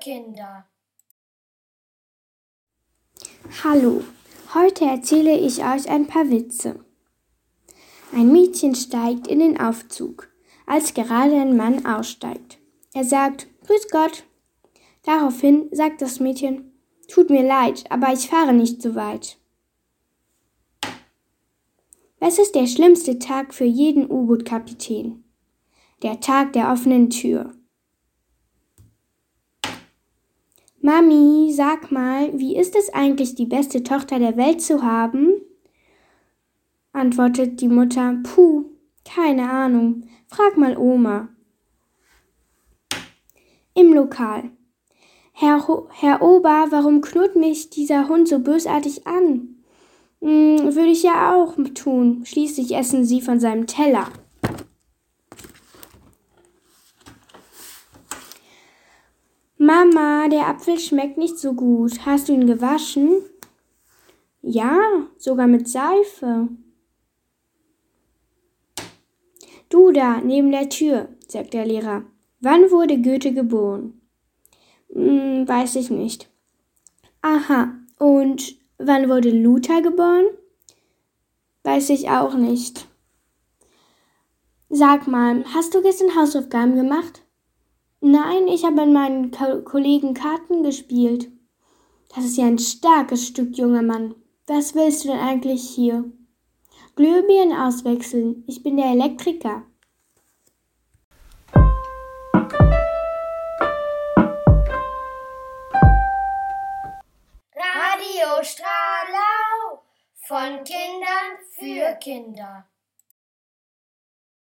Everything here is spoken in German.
Kinder. Hallo, heute erzähle ich euch ein paar Witze. Ein Mädchen steigt in den Aufzug, als gerade ein Mann aussteigt. Er sagt, Grüß Gott. Daraufhin sagt das Mädchen, Tut mir leid, aber ich fahre nicht so weit. Was ist der schlimmste Tag für jeden U-Boot-Kapitän? Der Tag der offenen Tür. Mami, sag mal, wie ist es eigentlich, die beste Tochter der Welt zu haben? antwortet die Mutter, puh, keine Ahnung, frag mal Oma. Im Lokal. Herr, Ho Herr Ober, warum knurrt mich dieser Hund so bösartig an? Hm, würde ich ja auch tun. Schließlich essen Sie von seinem Teller. Mama, der Apfel schmeckt nicht so gut. Hast du ihn gewaschen? Ja, sogar mit Seife. Du da, neben der Tür, sagt der Lehrer. Wann wurde Goethe geboren? Hm, weiß ich nicht. Aha, und wann wurde Luther geboren? Weiß ich auch nicht. Sag mal, hast du gestern Hausaufgaben gemacht? Nein, ich habe an meinen Ko Kollegen Karten gespielt. Das ist ja ein starkes Stück, junger Mann. Was willst du denn eigentlich hier? Glühbirnen auswechseln. Ich bin der Elektriker. Radio Stralau von Kindern für Kinder.